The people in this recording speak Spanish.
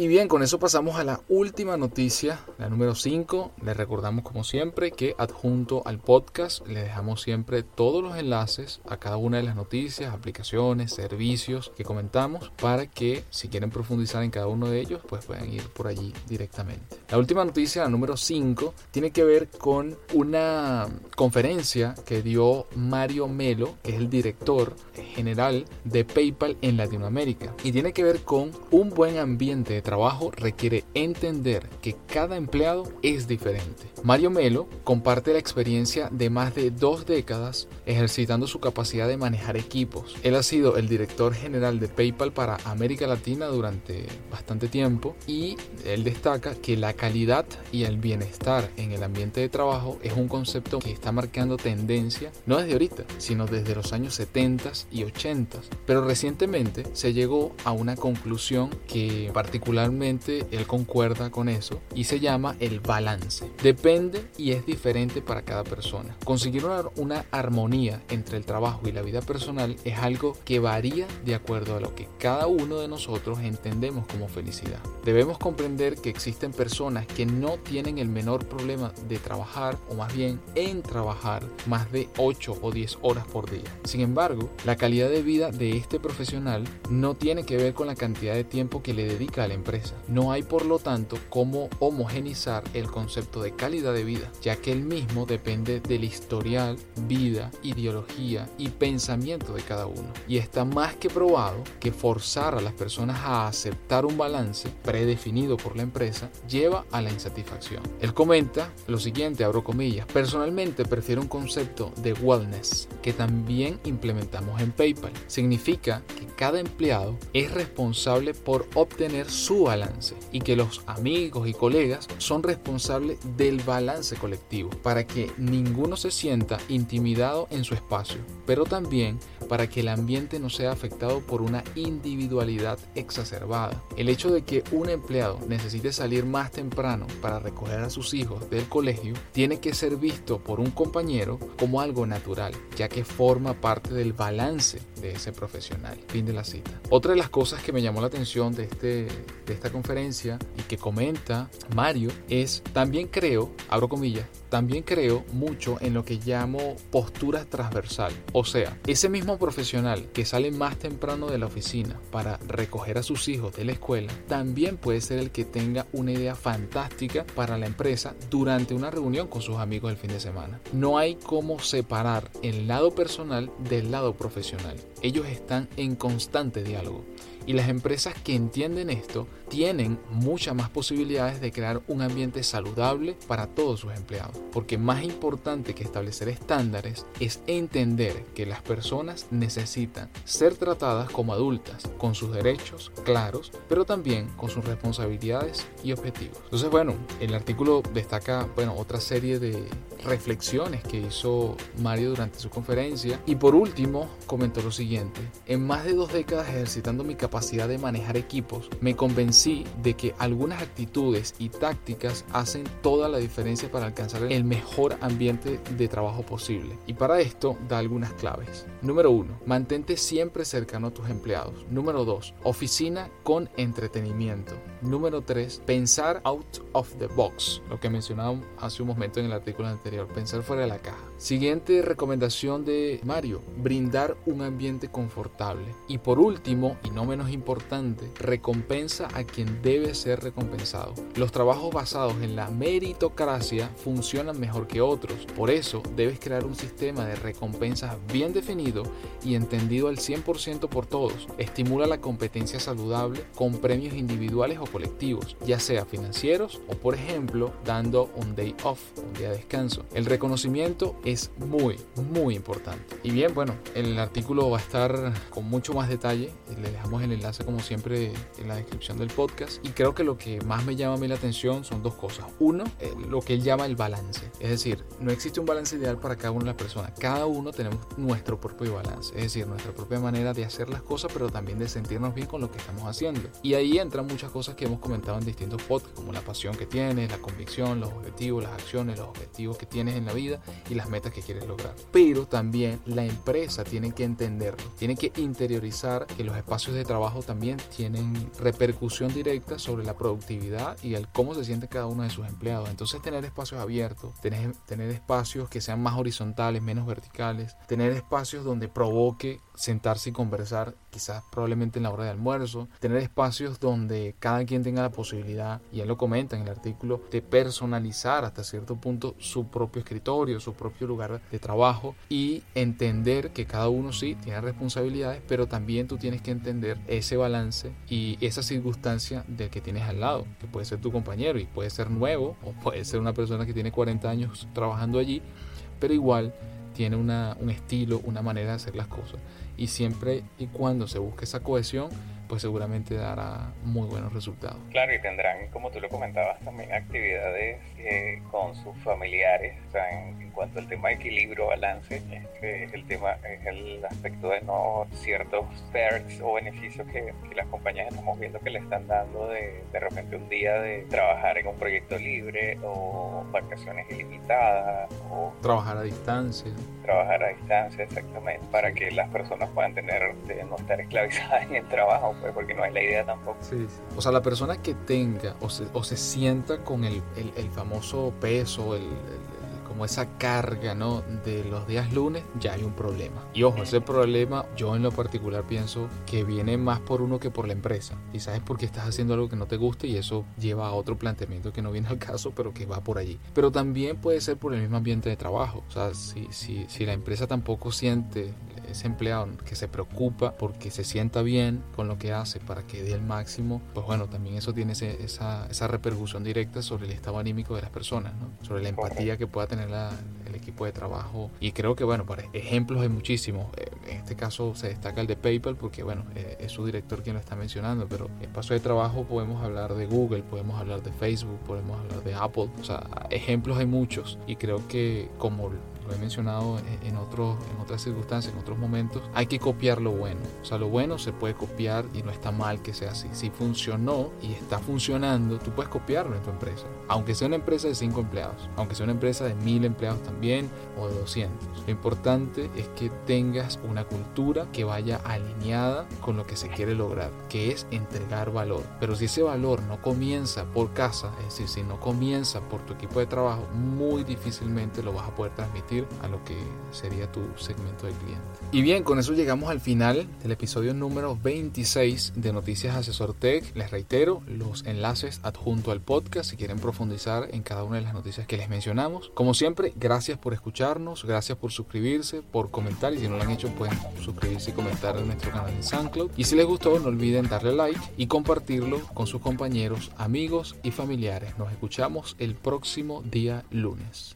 Y bien, con eso pasamos a la última noticia, la número 5. Les recordamos como siempre que adjunto al podcast le dejamos siempre todos los enlaces a cada una de las noticias, aplicaciones, servicios que comentamos para que si quieren profundizar en cada uno de ellos, pues puedan ir por allí directamente. La última noticia, la número 5, tiene que ver con una conferencia que dio Mario Melo, que es el director general de PayPal en Latinoamérica. Y tiene que ver con un buen ambiente de trabajo requiere entender que cada empleado es diferente. Mario Melo comparte la experiencia de más de dos décadas ejercitando su capacidad de manejar equipos. Él ha sido el director general de PayPal para América Latina durante bastante tiempo y él destaca que la calidad y el bienestar en el ambiente de trabajo es un concepto que está marcando tendencia no desde ahorita, sino desde los años 70 y 80. Pero recientemente se llegó a una conclusión que particularmente él concuerda con eso y se llama el balance. Depende y es diferente para cada persona. Conseguir una, armonía entre el trabajo y la vida personal es algo que varía de acuerdo a lo que cada uno de nosotros entendemos como felicidad. Debemos comprender que existen personas que no tienen el menor problema de trabajar o más bien en trabajar más de 8 o 10 horas por día. Sin embargo, la calidad de vida de este profesional no tiene que ver con la cantidad de tiempo que le dedica a la No hay por lo tanto cómo homogenizar el concepto de calidad de vida, ya que el mismo depende del historial, vida, ideología y pensamiento de cada uno. Y está más que probado que forzar a las personas a aceptar un balance predefinido por la empresa lleva a la insatisfacción. Él comenta lo siguiente, abro comillas, personalmente prefiero un concepto de wellness que también implementamos en PayPal. Significa que cada empleado es responsable por obtener su balance y que los amigos y colegas son responsables del balance colectivo para que ninguno se sienta intimidado en su espacio, pero también para que el ambiente no sea afectado por una individualidad exacerbada. El hecho de que un empleado necesite salir más temprano para recoger a sus hijos del colegio tiene que ser visto por un compañero como algo natural, ya que forma parte del balance de ese profesional. Fin de la cita. Otra de las cosas que me llamó la atención de, este, de esta conferencia y que comenta Mario es, también creo, abro comillas, también creo mucho en lo que llamo postura transversal. O sea, ese mismo profesional que sale más temprano de la oficina para recoger a sus hijos de la escuela, también puede ser el que tenga una idea fantástica para la empresa durante una reunión con sus amigos el fin de semana. No hay cómo separar el lado personal del lado profesional. Ellos están en constante diálogo. Y las empresas que entienden esto tienen muchas más posibilidades de crear un ambiente saludable para todos sus empleados. Porque más importante que establecer estándares es entender que las personas necesitan ser tratadas como adultas, con sus derechos claros, pero también con sus responsabilidades y objetivos. Entonces, bueno, el artículo destaca, bueno, otra serie de reflexiones que hizo Mario durante su conferencia. Y por último, comentó lo siguiente. En más de dos décadas ejercitando mi capacidad de manejar equipos, me convencí de que algunas actitudes y tácticas hacen toda la diferencia para alcanzar el mejor ambiente de trabajo posible. Y para esto da algunas claves. Número 1. Mantente siempre cercano a tus empleados. Número 2. Oficina con entretenimiento. Número 3. Pensar out of the box. Lo que mencionaba hace un momento en el artículo anterior. Pensar fuera de la caja. Siguiente recomendación de Mario. Brindar un ambiente confortable. Y por último, y no menos importante, recompensa a quien debe ser recompensado. Los trabajos basados en la meritocracia funcionan mejor que otros. Por eso debes crear un sistema de recompensas bien definido y entendido al 100% por todos. Estimula la competencia saludable con premios individuales o colectivos, ya sea financieros o por ejemplo dando un day off, un día de descanso. El reconocimiento es muy, muy importante. Y bien, bueno, el artículo va a estar con mucho más detalle. Le dejamos el enlace como siempre en la descripción del podcast. Y creo que lo que más me llama a mí la atención son dos cosas. Uno, eh, lo que él llama el balance. Es decir, no existe un balance ideal para cada una de las personas. Cada uno tenemos nuestro propio balance. Es decir, nuestra propia manera de hacer las cosas, pero también de sentirnos bien con lo que estamos haciendo. Y ahí entran muchas cosas que hemos comentado en distintos podcasts, como la pasión que tienes, la convicción, los objetivos, las acciones, los objetivos que tienes en la vida y las metas que quieres lograr. Pero también la empresa tiene que entenderlo, tiene que interiorizar que los espacios de trabajo también tienen repercusión directa sobre la productividad y el cómo se siente cada uno de sus empleados. Entonces tener espacios abiertos, tener, tener espacios que sean más horizontales, menos verticales, tener espacios donde provoque sentarse y conversar, quizás probablemente en la hora de almuerzo, tener espacios donde cada quien tenga la posibilidad, y él lo comenta en el artículo, de personalizar hasta cierto punto su propio escritorio, su propio lugar de trabajo y entender que cada uno sí tiene responsabilidades, pero también tú tienes que entender ese balance y esa circunstancia del que tienes al lado, que puede ser tu compañero y puede ser nuevo o puede ser una persona que tiene 40 años trabajando allí, pero igual tiene una, un estilo, una manera de hacer las cosas. Y siempre y cuando se busque esa cohesión, pues seguramente dará muy buenos resultados. Claro, y tendrán, como tú lo comentabas, también actividades eh, con sus familiares, o sea, en, cuanto al tema de equilibrio, balance, es el tema, es el aspecto de no ciertos perks o beneficios que, las compañías estamos viendo que le están dando de, de repente un día de trabajar en un proyecto libre o vacaciones ilimitadas o trabajar a distancia. Trabajar a distancia, exactamente, para que las personas puedan tener, de no estar esclavizadas en el trabajo pues, porque no es la idea tampoco. Sí, O sea, la persona que tenga o se, o se sienta con el, el, famoso peso, el, como esa carga, ¿no? De los días lunes, ya hay un problema. Y ojo, ese problema yo en lo particular pienso que viene más por uno que por la empresa. Quizás es porque estás haciendo algo que no te guste y eso lleva a otro planteamiento que no viene al caso, pero que va por allí. Pero también puede ser por el mismo ambiente de trabajo. O sea, si, si, si la empresa tampoco siente ese empleado que se preocupa porque se sienta bien con lo que hace para que dé el máximo, pues bueno, también eso tiene esa, esa repercusión directa sobre el estado anímico de las personas, ¿no? sobre la empatía que pueda tener el equipo de trabajo. Y creo que, bueno, para ejemplos hay muchísimos. Eh, en este caso se destaca el de PayPal porque, bueno, eh, es su director quien lo está mencionando, pero en paso de trabajo podemos hablar de Google, podemos hablar de Facebook, podemos hablar de Apple. O sea, ejemplos hay muchos y creo que como lo he mencionado en, otros, en otras circunstancias, en otros momentos, hay que copiar lo bueno. O sea, lo bueno se puede copiar y no está mal que sea así. Si funcionó y está funcionando, tú puedes copiarlo en tu empresa. Aunque sea una empresa de 5 empleados, aunque sea una empresa de 1000 empleados también o de 200. Lo importante es que tengas una cultura que vaya alineada con lo que se quiere lograr, que es entregar valor. Pero si ese valor no comienza por casa, es decir, si no comienza por tu equipo de trabajo, muy difícilmente lo vas a poder transmitir a lo que sería tu segmento de cliente. Y bien, con eso llegamos al final del episodio número 26 de Noticias Asesor Tech. Les reitero los enlaces adjunto al podcast si quieren profundizar en cada una de las noticias que les mencionamos. Como siempre, gracias por escucharnos, gracias por suscribirse, por comentar y si no lo han hecho pueden suscribirse y comentar en nuestro canal de SoundCloud. Y si les gustó, no olviden darle like y compartirlo con sus compañeros, amigos y familiares. Nos escuchamos el próximo día lunes.